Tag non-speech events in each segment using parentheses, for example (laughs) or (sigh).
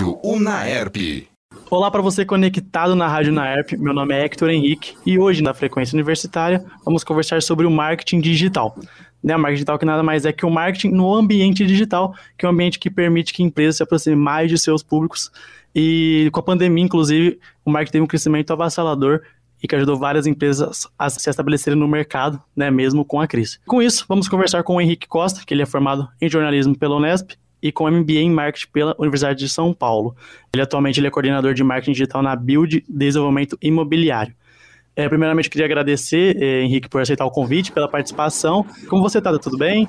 Rádio Unaerp. Olá para você conectado na Rádio Unaerp. Meu nome é Hector Henrique e hoje na Frequência Universitária vamos conversar sobre o marketing digital. Né, o marketing digital que nada mais é que o marketing no ambiente digital, que é um ambiente que permite que empresas se aproximem mais de seus públicos. E com a pandemia, inclusive, o marketing teve um crescimento avassalador e que ajudou várias empresas a se estabelecerem no mercado, né, mesmo com a crise. Com isso, vamos conversar com o Henrique Costa, que ele é formado em jornalismo pela Unesp e com MBA em Marketing pela Universidade de São Paulo. Ele atualmente ele é coordenador de marketing digital na Build Desenvolvimento Imobiliário. É, primeiramente, queria agradecer, eh, Henrique, por aceitar o convite, pela participação. Como você está? Tudo bem?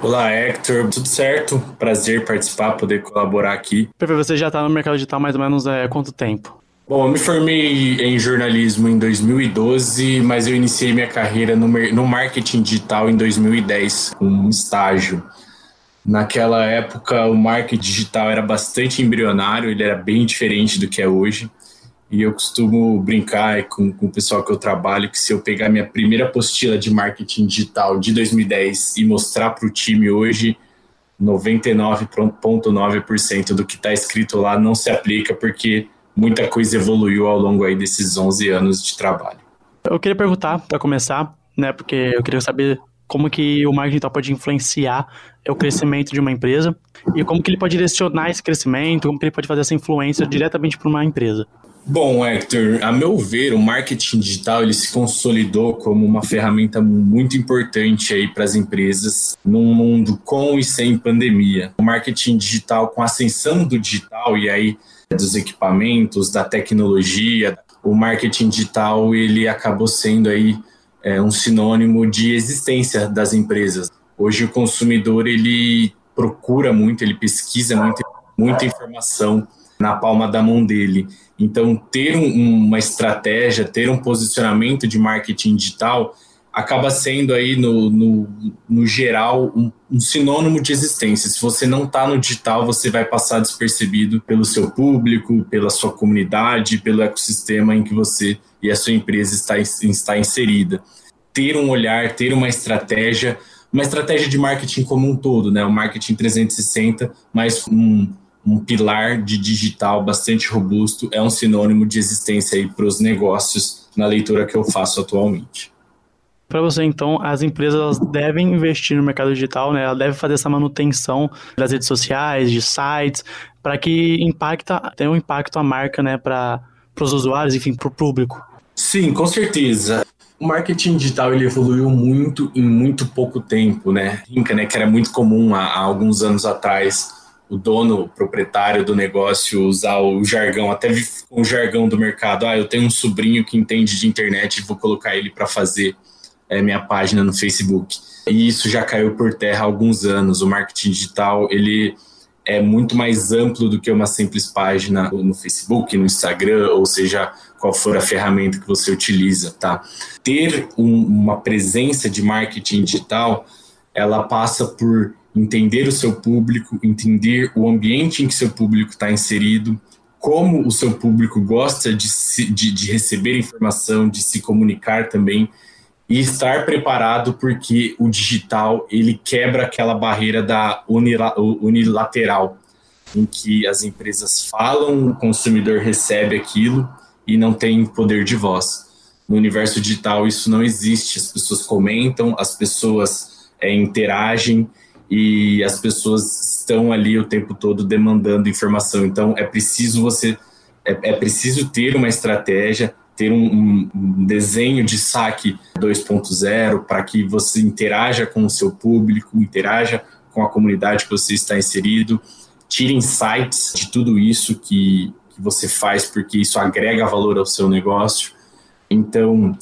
Olá, Hector. Tudo certo? Prazer participar, poder colaborar aqui. Perfeito. Você já está no mercado digital mais ou menos há é, quanto tempo? Bom, eu me formei em jornalismo em 2012, mas eu iniciei minha carreira no, no marketing digital em 2010, com um estágio. Naquela época, o marketing digital era bastante embrionário, ele era bem diferente do que é hoje. E eu costumo brincar com, com, o pessoal que eu trabalho que se eu pegar minha primeira apostila de marketing digital de 2010 e mostrar para o time hoje, 99,9% do que está escrito lá não se aplica porque muita coisa evoluiu ao longo aí desses 11 anos de trabalho. Eu queria perguntar, para começar, né, porque eu queria saber como que o marketing digital pode influenciar o crescimento de uma empresa e como que ele pode direcionar esse crescimento, como que ele pode fazer essa influência diretamente para uma empresa. Bom, Hector, a meu ver, o marketing digital ele se consolidou como uma ferramenta muito importante aí para as empresas num mundo com e sem pandemia. O marketing digital, com a ascensão do digital e aí dos equipamentos, da tecnologia, o marketing digital ele acabou sendo aí é, um sinônimo de existência das empresas. Hoje o consumidor ele procura muito, ele pesquisa muito, muita informação na palma da mão dele. Então, ter um, uma estratégia, ter um posicionamento de marketing digital acaba sendo aí, no, no, no geral, um, um, sinônimo de existência. Se você não está no digital, você vai passar despercebido pelo seu público, pela sua comunidade, pelo ecossistema em que você e a sua empresa está, está inserida. Ter um olhar, ter uma estratégia, uma estratégia de marketing como um todo, né? O marketing 360, mas um, um pilar de digital bastante robusto é um sinônimo de existência aí para os negócios na leitura que eu faço atualmente. Para você, então, as empresas devem investir no mercado digital, né? Ela deve fazer essa manutenção das redes sociais, de sites, para que impacta, tenha um impacto a marca, né, para os usuários, enfim, para o público. Sim, com certeza. O marketing digital ele evoluiu muito em muito pouco tempo, né? né que era muito comum há, há alguns anos atrás o dono, o proprietário do negócio usar o jargão, até o jargão do mercado. Ah, eu tenho um sobrinho que entende de internet e vou colocar ele para fazer é, minha página no Facebook. E isso já caiu por terra há alguns anos. O marketing digital ele é muito mais amplo do que uma simples página no Facebook, no Instagram, ou seja, qual for a ferramenta que você utiliza, tá? Ter um, uma presença de marketing digital, ela passa por entender o seu público, entender o ambiente em que seu público está inserido, como o seu público gosta de, se, de, de, receber informação, de se comunicar também e estar preparado porque o digital ele quebra aquela barreira da unilateral em que as empresas falam, o consumidor recebe aquilo e não tem poder de voz. No universo digital isso não existe, as pessoas comentam, as pessoas é, interagem e as pessoas estão ali o tempo todo demandando informação. Então é preciso você é, é preciso ter uma estratégia, ter um, um desenho de saque 2.0 para que você interaja com o seu público, interaja com a comunidade que você está inserido, tire insights de tudo isso que, que você faz, porque isso agrega valor ao seu negócio. Então,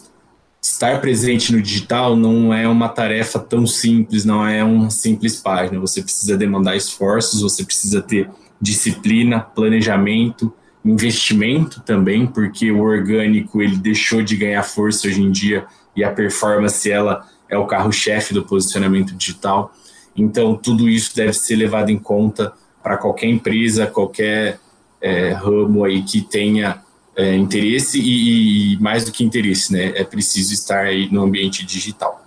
estar presente no digital não é uma tarefa tão simples, não é uma simples página. Você precisa demandar esforços, você precisa ter disciplina, planejamento, investimento também, porque o orgânico ele deixou de ganhar força hoje em dia e a performance ela é o carro-chefe do posicionamento digital. Então tudo isso deve ser levado em conta para qualquer empresa, qualquer é, ramo aí que tenha é, interesse e, e, mais do que interesse, né? É preciso estar aí no ambiente digital.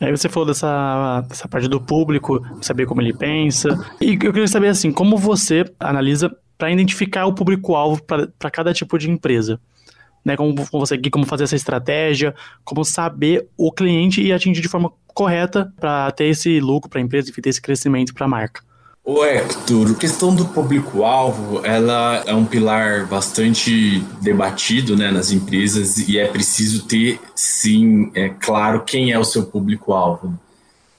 Aí você falou dessa, dessa parte do público, saber como ele pensa. E eu queria saber, assim, como você analisa para identificar o público-alvo para cada tipo de empresa? Né, como, você como fazer essa estratégia, como saber o cliente e atingir de forma correta para ter esse lucro para a empresa e ter esse crescimento para a marca. O Hector, a questão do público-alvo, ela é um pilar bastante debatido né, nas empresas e é preciso ter, sim, é claro quem é o seu público-alvo.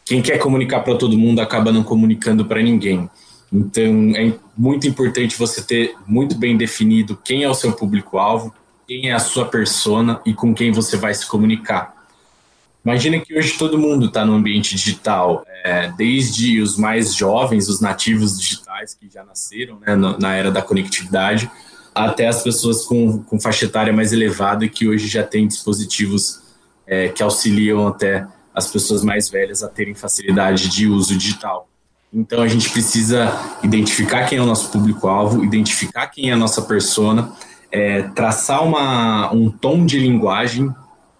Quem quer comunicar para todo mundo acaba não comunicando para ninguém. Então, é muito importante você ter muito bem definido quem é o seu público-alvo, quem é a sua persona e com quem você vai se comunicar. Imagina que hoje todo mundo está no ambiente digital, é, desde os mais jovens, os nativos digitais que já nasceram né, na era da conectividade, até as pessoas com, com faixa etária mais elevada que hoje já têm dispositivos é, que auxiliam até as pessoas mais velhas a terem facilidade de uso digital. Então a gente precisa identificar quem é o nosso público-alvo, identificar quem é a nossa persona, é, traçar uma, um tom de linguagem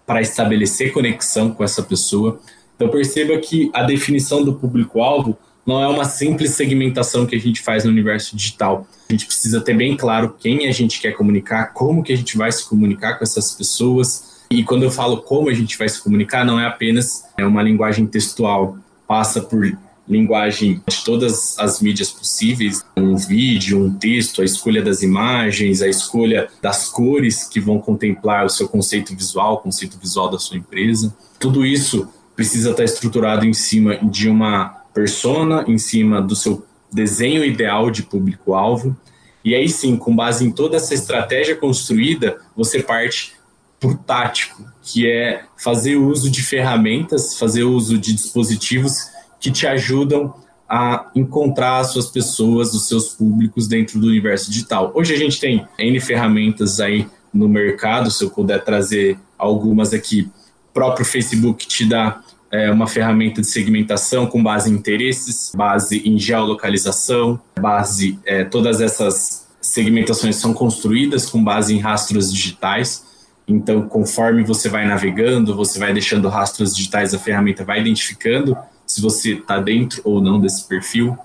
para estabelecer conexão com essa pessoa. Então perceba que a definição do público-alvo não é uma simples segmentação que a gente faz no universo digital. A gente precisa ter bem claro quem a gente quer comunicar, como que a gente vai se comunicar com essas pessoas. E quando eu falo como a gente vai se comunicar, não é apenas é uma linguagem textual, passa por linguagem de todas as mídias possíveis, um vídeo, um texto, a escolha das imagens, a escolha das cores que vão contemplar o seu conceito visual, o conceito visual da sua empresa. Tudo isso precisa estar estruturado em cima de uma persona, em cima do seu desenho ideal de público-alvo. E aí sim, com base em toda essa estratégia construída, você parte o tático, que é fazer uso de ferramentas, fazer uso de dispositivos que te ajudam a encontrar as suas pessoas, os seus públicos dentro do universo digital. Hoje a gente tem N ferramentas aí no mercado, se eu puder trazer algumas aqui. O próprio Facebook te dá é, uma ferramenta de segmentação com base em interesses, base em geolocalização, base. É, todas essas segmentações são construídas com base em rastros digitais. Então, conforme você vai navegando, você vai deixando rastros digitais, a ferramenta vai identificando se você está dentro ou não desse perfil.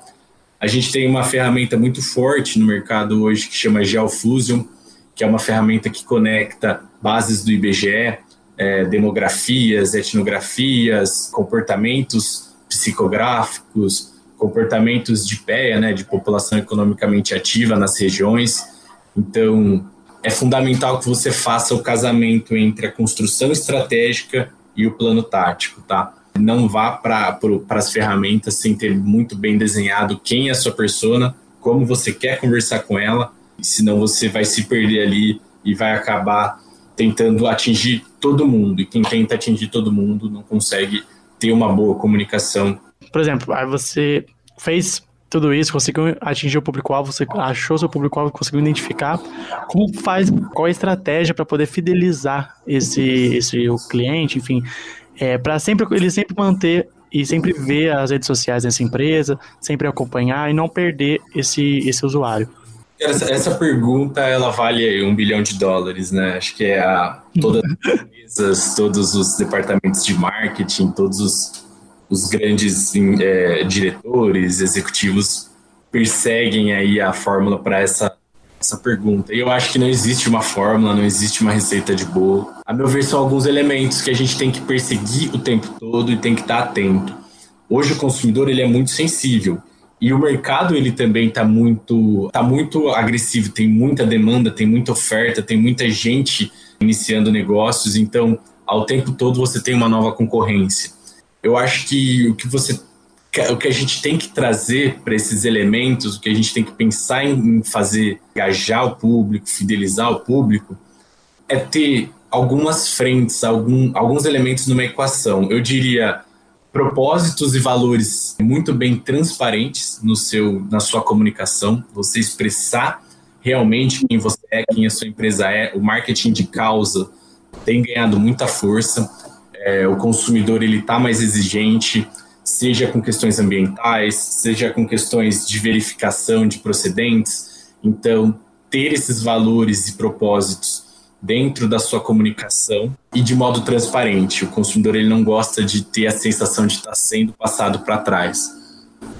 A gente tem uma ferramenta muito forte no mercado hoje que chama GeoFusion, que é uma ferramenta que conecta bases do IBGE, é, demografias, etnografias, comportamentos psicográficos, comportamentos de PEA, né, de população economicamente ativa nas regiões. Então, é fundamental que você faça o casamento entre a construção estratégica e o plano tático, tá? Não vá para as ferramentas sem ter muito bem desenhado quem é a sua persona, como você quer conversar com ela, senão você vai se perder ali e vai acabar tentando atingir todo mundo. E quem tenta atingir todo mundo não consegue ter uma boa comunicação. Por exemplo, aí você fez tudo isso, conseguiu atingir o público-alvo, você achou seu público-alvo, conseguiu identificar. Como faz, qual a estratégia para poder fidelizar esse, esse o cliente, enfim, é, para sempre ele sempre manter e sempre ver as redes sociais dessa empresa, sempre acompanhar e não perder esse, esse usuário. Essa, essa pergunta ela vale um bilhão de dólares, né? Acho que é a todas as (laughs) empresas, todos os departamentos de marketing, todos os, os grandes é, diretores, executivos perseguem aí a fórmula para essa essa pergunta. Eu acho que não existe uma fórmula, não existe uma receita de bolo. A meu ver, são alguns elementos que a gente tem que perseguir o tempo todo e tem que estar atento. Hoje o consumidor ele é muito sensível e o mercado ele também está muito, tá muito agressivo, tem muita demanda, tem muita oferta, tem muita gente iniciando negócios, então ao tempo todo você tem uma nova concorrência. Eu acho que o que você o que a gente tem que trazer para esses elementos, o que a gente tem que pensar em fazer, engajar o público, fidelizar o público, é ter algumas frentes, algum, alguns elementos numa equação. Eu diria propósitos e valores muito bem transparentes no seu, na sua comunicação, você expressar realmente quem você é, quem a sua empresa é. O marketing de causa tem ganhado muita força. É, o consumidor ele está mais exigente seja com questões ambientais, seja com questões de verificação de procedentes. Então, ter esses valores e propósitos dentro da sua comunicação e de modo transparente. O consumidor ele não gosta de ter a sensação de estar sendo passado para trás.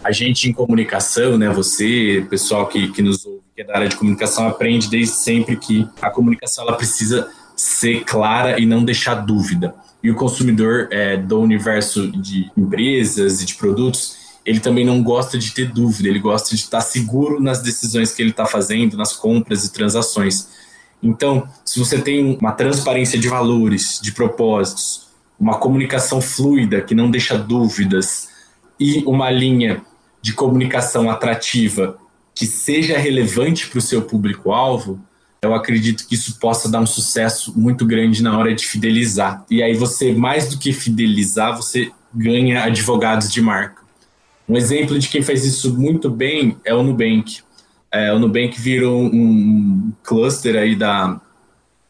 A gente em comunicação, né, você, pessoal que, que nos ouve, que é da área de comunicação, aprende desde sempre que a comunicação ela precisa ser clara e não deixar dúvida. E o consumidor é, do universo de empresas e de produtos, ele também não gosta de ter dúvida, ele gosta de estar seguro nas decisões que ele está fazendo, nas compras e transações. Então, se você tem uma transparência de valores, de propósitos, uma comunicação fluida que não deixa dúvidas e uma linha de comunicação atrativa que seja relevante para o seu público-alvo, eu acredito que isso possa dar um sucesso muito grande na hora de fidelizar. E aí você, mais do que fidelizar, você ganha advogados de marca. Um exemplo de quem faz isso muito bem é o Nubank. É, o Nubank virou um cluster aí da,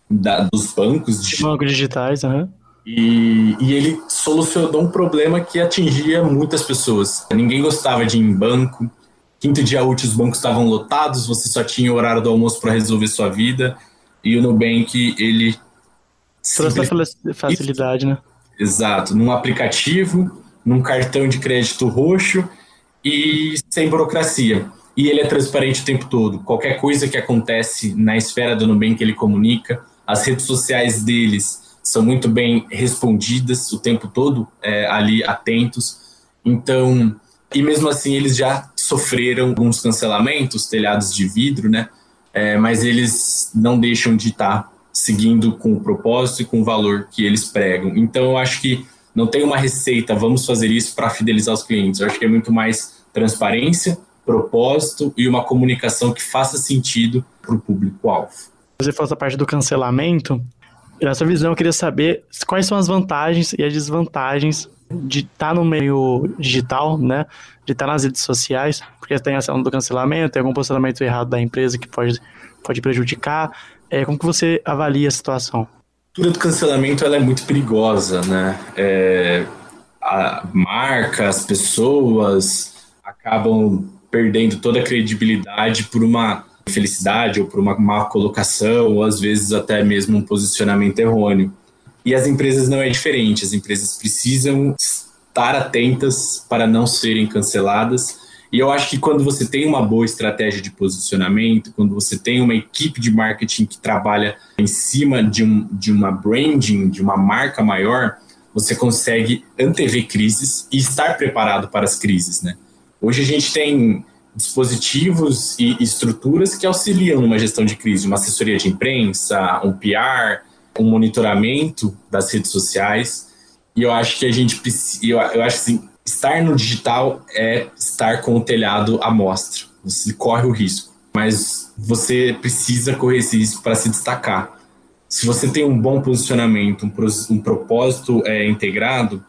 da dos bancos digitais. Bancos digitais, uhum. E, e, ele solucionou um problema que atingia muitas pessoas. Ninguém gostava de ir em banco. Quinto dia útil, os bancos estavam lotados, você só tinha o horário do almoço para resolver sua vida. E o Nubank, ele. Trouxe a facilidade, né? Exato. Num aplicativo, num cartão de crédito roxo e sem burocracia e ele é transparente o tempo todo. Qualquer coisa que acontece na esfera do Nubank, ele comunica. As redes sociais deles são muito bem respondidas o tempo todo, é, ali atentos. Então, e mesmo assim, eles já sofreram alguns cancelamentos, telhados de vidro, né? É, mas eles não deixam de estar seguindo com o propósito e com o valor que eles pregam. Então, eu acho que não tem uma receita, vamos fazer isso para fidelizar os clientes. Eu acho que é muito mais transparência, propósito e uma comunicação que faça sentido para o público-alvo. Você falou essa parte do cancelamento. Nessa visão, eu queria saber quais são as vantagens e as desvantagens de estar tá no meio digital, né? De estar tá nas redes sociais, porque tem a ação do cancelamento, tem algum posicionamento errado da empresa que pode, pode prejudicar. É, como que você avalia a situação? A cultura do cancelamento ela é muito perigosa, né? É, a marca, as pessoas acabam perdendo toda a credibilidade por uma felicidade ou por uma má colocação ou às vezes até mesmo um posicionamento errôneo. E as empresas não é diferente, as empresas precisam estar atentas para não serem canceladas. E eu acho que quando você tem uma boa estratégia de posicionamento, quando você tem uma equipe de marketing que trabalha em cima de, um, de uma branding, de uma marca maior, você consegue antever crises e estar preparado para as crises, né? Hoje a gente tem dispositivos e estruturas que auxiliam numa gestão de crise, uma assessoria de imprensa, um PR, um monitoramento das redes sociais. E eu acho que a gente precisa, eu, acho assim, estar no digital é estar com o telhado à mostra. Você corre o risco, mas você precisa correr esse risco para se destacar. Se você tem um bom posicionamento, um, um propósito é, integrado,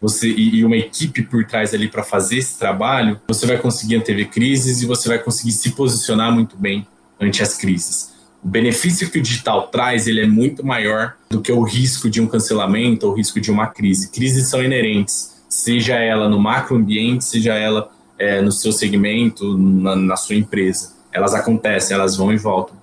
você e, e uma equipe por trás ali para fazer esse trabalho, você vai conseguir antever crises e você vai conseguir se posicionar muito bem ante as crises. O benefício que o digital traz, ele é muito maior do que o risco de um cancelamento ou o risco de uma crise. Crises são inerentes, seja ela no macroambiente, seja ela é, no seu segmento, na, na sua empresa. Elas acontecem, elas vão e voltam.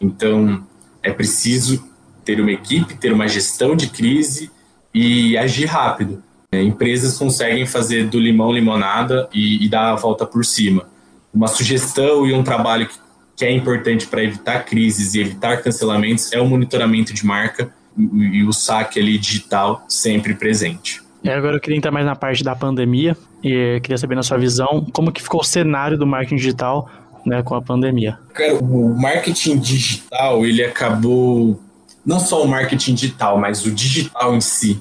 Então, é preciso ter uma equipe, ter uma gestão de crise e agir rápido. É, empresas conseguem fazer do limão limonada e, e, dar a volta por cima. Uma sugestão e um trabalho que, que é importante para evitar crises e evitar cancelamentos é o monitoramento de marca e, o saque ali digital sempre presente. E agora eu queria entrar mais na parte da pandemia e queria saber na sua visão como que ficou o cenário do marketing digital né, com a pandemia. Cara, o marketing digital ele acabou não só o marketing digital, mas o digital em si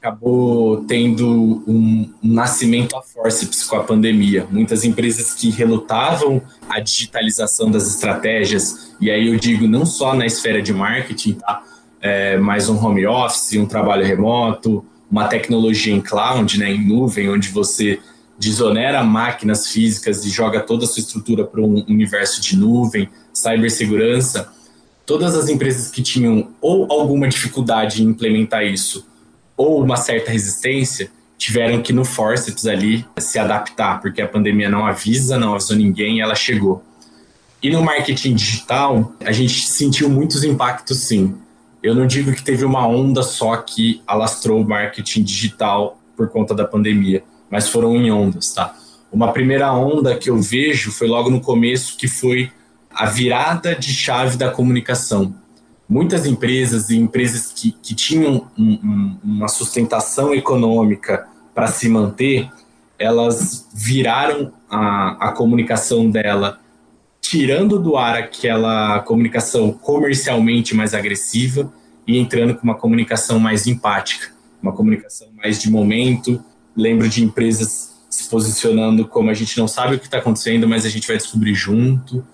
acabou tendo um, nascimento a forceps com a pandemia. Muitas empresas que relutavam a digitalização das estratégias, e aí eu digo não só na esfera de marketing, tá? É, mas um home office, um trabalho remoto, uma tecnologia em cloud, né, em nuvem, onde você desonera máquinas físicas e joga toda a sua estrutura para um universo de nuvem, cibersegurança. Todas as empresas que tinham ou alguma dificuldade em implementar isso ou uma certa resistência, tiveram que no forceps ali se adaptar, porque a pandemia não avisa, não avisou ninguém ela chegou. E no marketing digital, a gente sentiu muitos impactos sim. Eu não digo que teve uma onda só que alastrou o marketing digital por conta da pandemia, mas foram em ondas, tá? Uma primeira onda que eu vejo foi logo no começo, que foi a virada de chave da comunicação. Muitas empresas e empresas que, que tinham um, um, uma sustentação econômica para se manter, elas viraram a, a comunicação dela, tirando do ar aquela comunicação comercialmente mais agressiva e entrando com uma comunicação mais empática, uma comunicação mais de momento. Lembro de empresas se posicionando como a gente não sabe o que está acontecendo, mas a gente vai descobrir junto.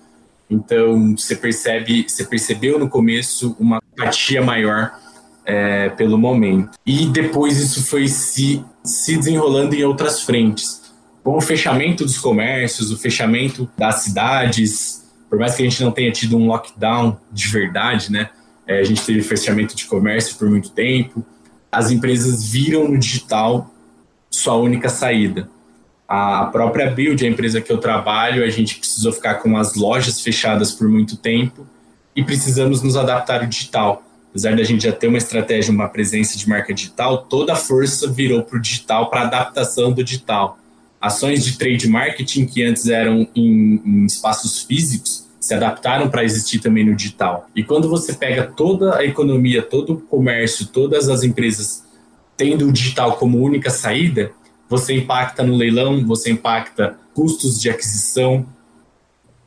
Então você percebe, você percebeu no começo uma empatia maior é, pelo momento. E depois isso foi se, se desenrolando em outras frentes. Com o fechamento dos comércios, o fechamento das cidades, por mais que a gente não tenha tido um lockdown de verdade, né? É, a gente teve fechamento de comércio por muito tempo. As empresas viram no digital sua única saída. A própria Build, a empresa que eu trabalho, a gente precisou ficar com as lojas fechadas por muito tempo e precisamos nos adaptar ao digital. Apesar da gente já ter uma estratégia, uma presença de marca digital, toda a força virou para o digital, para a adaptação do digital. Ações de trade marketing que antes eram em, em espaços físicos se adaptaram para existir também no digital. E quando você pega toda a economia, todo o comércio, todas as empresas tendo o digital como única saída, você impacta no leilão, você impacta custos de aquisição,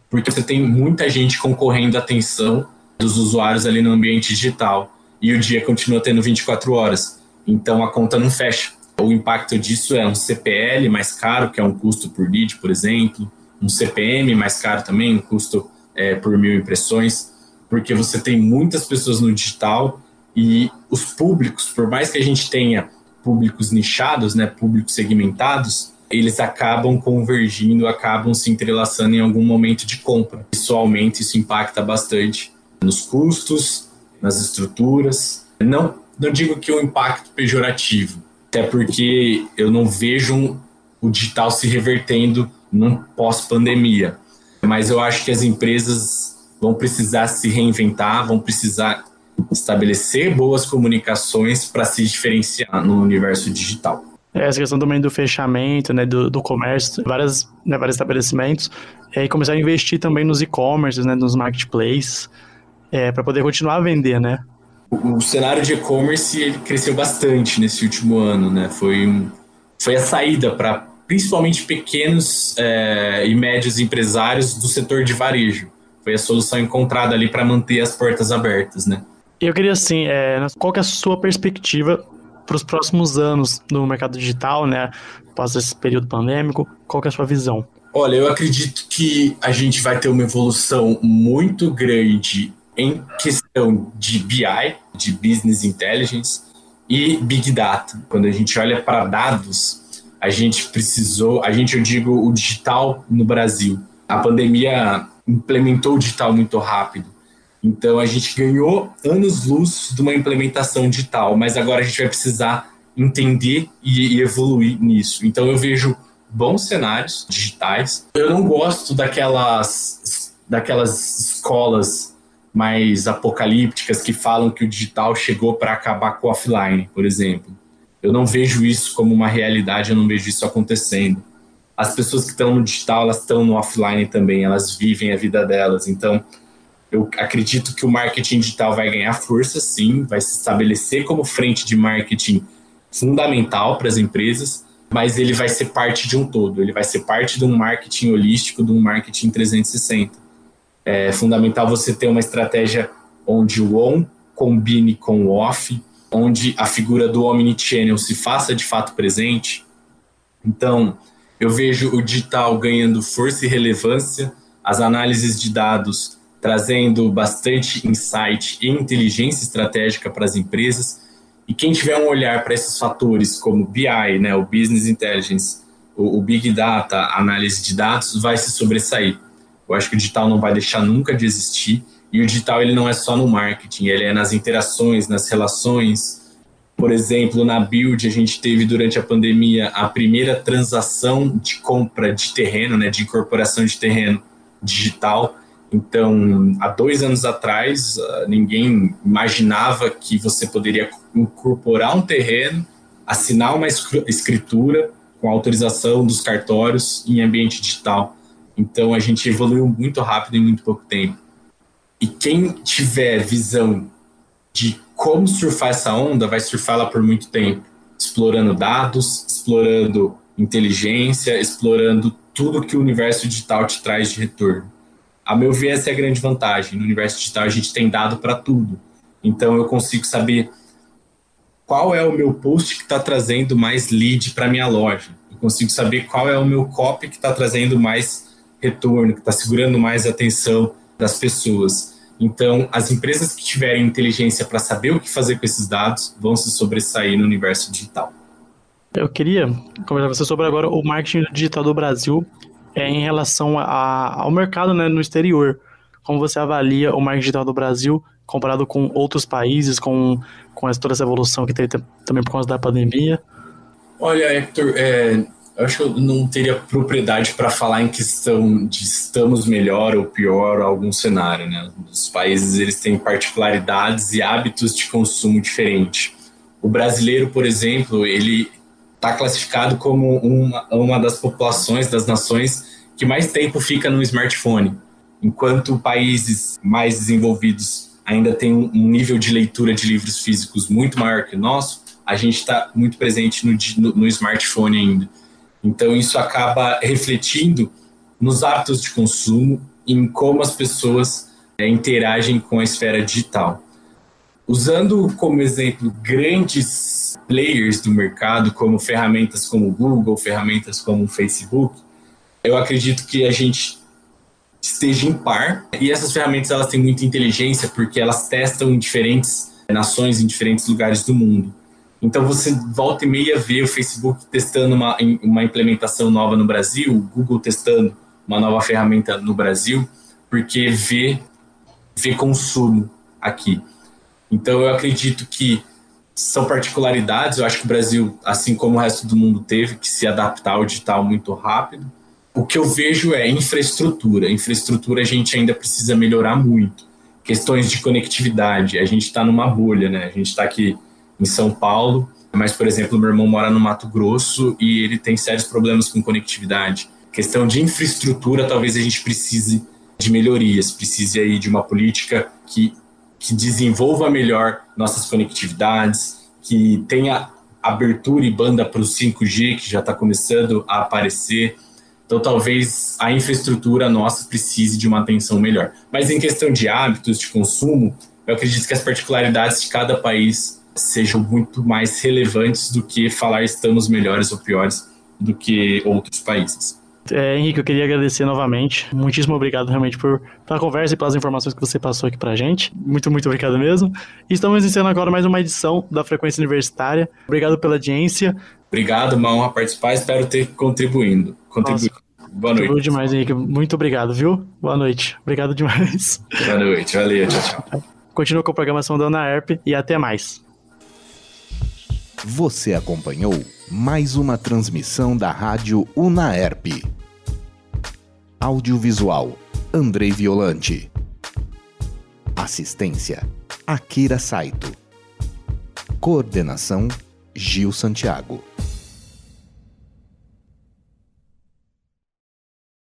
porque você tem muita gente concorrendo à atenção dos usuários ali no ambiente digital e o dia continua tendo 24 horas. Então a conta não fecha. O impacto disso é um CPL mais caro, que é um custo por lead, por exemplo, um CPM mais caro também, um custo é, por mil impressões, porque você tem muitas pessoas no digital e os públicos, por mais que a gente tenha públicos nichados, né, públicos segmentados, eles acabam convergindo, acabam se entrelaçando em algum momento de compra. Visualmente, isso impacta bastante nos custos, nas estruturas. Não, não digo que é um impacto pejorativo, até porque eu não vejo o digital se revertendo num pós-pandemia. Mas eu acho que as empresas vão precisar se reinventar, vão precisar estabelecer boas comunicações para se diferenciar no universo digital. É, essa questão também do fechamento, né, do, do comércio, várias, né, vários estabelecimentos, é, e começar a investir também nos e-commerces, né, nos marketplaces, é, para poder continuar a vender, né? O, o cenário de e-commerce cresceu bastante nesse último ano, né? Foi, um, foi a saída para principalmente pequenos é, e médios empresários do setor de varejo. Foi a solução encontrada ali para manter as portas abertas, né? Eu queria, assim, é, qual que é a sua perspectiva para os próximos anos no mercado digital, né? Após esse período pandêmico, qual que é a sua visão? Olha, eu acredito que a gente vai ter uma evolução muito grande em questão de BI, de Business Intelligence, e Big Data. Quando a gente olha para dados, a gente precisou, a gente, eu digo, o digital no Brasil. A pandemia implementou o digital muito rápido. Então a gente ganhou anos-luz de uma implementação digital, mas agora a gente vai precisar entender e, e evoluir nisso. Então eu vejo bons cenários digitais. Eu não gosto daquelas, daquelas escolas mais apocalípticas que falam que o digital chegou para acabar com o offline, por exemplo. Eu não vejo isso como uma realidade, eu não vejo isso acontecendo. As pessoas que estão no digital, elas estão no offline também, elas vivem a vida delas. Então, eu acredito que o marketing digital vai ganhar força, sim, vai se estabelecer como frente de marketing fundamental para as empresas, mas ele vai ser parte de um todo, ele vai ser parte de um marketing holístico, de um marketing 360. É fundamental você ter uma estratégia onde o on combine com o off, onde a figura do omnichannel se faça de fato presente. Então, eu vejo o digital ganhando força e relevância, as análises de dados trazendo bastante insight e inteligência estratégica para as empresas. E quem tiver um olhar para esses fatores, como BI, né, o Business Intelligence, o, o Big Data, análise de dados, vai se sobressair. Eu acho que o digital não vai deixar nunca de existir. E o digital ele não é só no marketing, ele é nas interações, nas relações. Por exemplo, na Build, a gente teve durante a pandemia a primeira transação de compra de terreno, né, de incorporação de terreno digital Então, há dois anos atrás, ah, ninguém imaginava que você poderia incorporar um terreno, assinar uma escritura com autorização dos cartórios em ambiente digital. Então, a gente evoluiu muito rápido em muito pouco tempo. E quem tiver visão de como surfar essa onda, vai surfá-la por muito tempo, explorando dados, explorando inteligência, explorando tudo que o universo digital te traz de retorno. A meu ver, essa é a grande vantagem. No universo digital, a gente tem dado para tudo. Então, eu consigo saber qual é o meu post que está trazendo mais lead para minha loja. Eu consigo saber qual é o meu copy que está trazendo mais retorno, que está segurando mais a atenção das pessoas. Então, as empresas que tiverem inteligência para saber o que fazer com esses dados vão se sobressair no universo digital. Eu queria conversar com você sobre agora o marketing digital do Brasil é, em relação a, ao mercado né, no exterior. Como você avalia o marketing digital do Brasil comparado com outros países, com, com toda essa evolução que teve também por causa da pandemia? Olha, Hector, é, eu acho que eu não teria propriedade para falar em questão de estamos melhor ou pior algum cenário, né? Os países eles têm particularidades e hábitos de consumo diferentes. O brasileiro, por exemplo, ele está classificado como uma, uma das populações das nações que mais tempo fica no smartphone, enquanto países mais desenvolvidos ainda têm um nível de leitura de livros físicos muito maior que o nosso, a gente está muito presente no, no, no smartphone ainda. Então, isso acaba refletindo nos hábitos de consumo, em como as pessoas é, interagem com a esfera digital. Usando como exemplo grandes players do mercado, como ferramentas como o Google, ferramentas como o Facebook, eu acredito que a gente esteja em par. E essas ferramentas elas têm muita inteligência porque elas testam em diferentes nações, em diferentes lugares do mundo. Então você volta e meia vê o Facebook testando uma, uma implementação nova no Brasil, o Google testando uma nova ferramenta no Brasil, porque vê, vê consumo aqui. Então eu acredito que são particularidades, eu acho que o Brasil, assim como o resto do mundo, teve que se adaptar ao digital muito rápido. O que eu vejo é infraestrutura. Infraestrutura a gente ainda precisa melhorar muito. Questões de conectividade, a gente está numa bolha, né? A gente está aqui em São Paulo, mas, por exemplo, meu irmão mora no Mato Grosso e ele tem sérios problemas com conectividade. Questão de infraestrutura, talvez a gente precise de melhorias, precise aí de uma política que, que desenvolva melhor nossas conectividades, que tenha abertura e banda para o 5G, que já está começando a aparecer. Então, talvez a infraestrutura nossa precise de uma atenção melhor. Mas em questão de hábitos de consumo, eu acredito que as particularidades de cada país sejam muito mais relevantes do que falar estamos melhores ou piores do que outros países. É, Henrique, eu queria agradecer novamente. Muitíssimo obrigado realmente por, pela conversa e pelas informações que você passou aqui pra gente. Muito, muito obrigado mesmo. E estamos iniciando agora mais uma edição da Frequência Universitária. Obrigado pela audiência. Obrigado, uma honra participar. Espero ter contribuindo. contribuído. Boa noite. demais, Henrique. Muito obrigado, viu? Boa noite. Obrigado demais. Boa noite. Valeu. Tchau, tchau. Continua com a programação da UNAERP e até mais. Você acompanhou mais uma transmissão da Rádio Unaerp. Audiovisual Andrei Violante. Assistência Akira Saito. Coordenação Gil Santiago.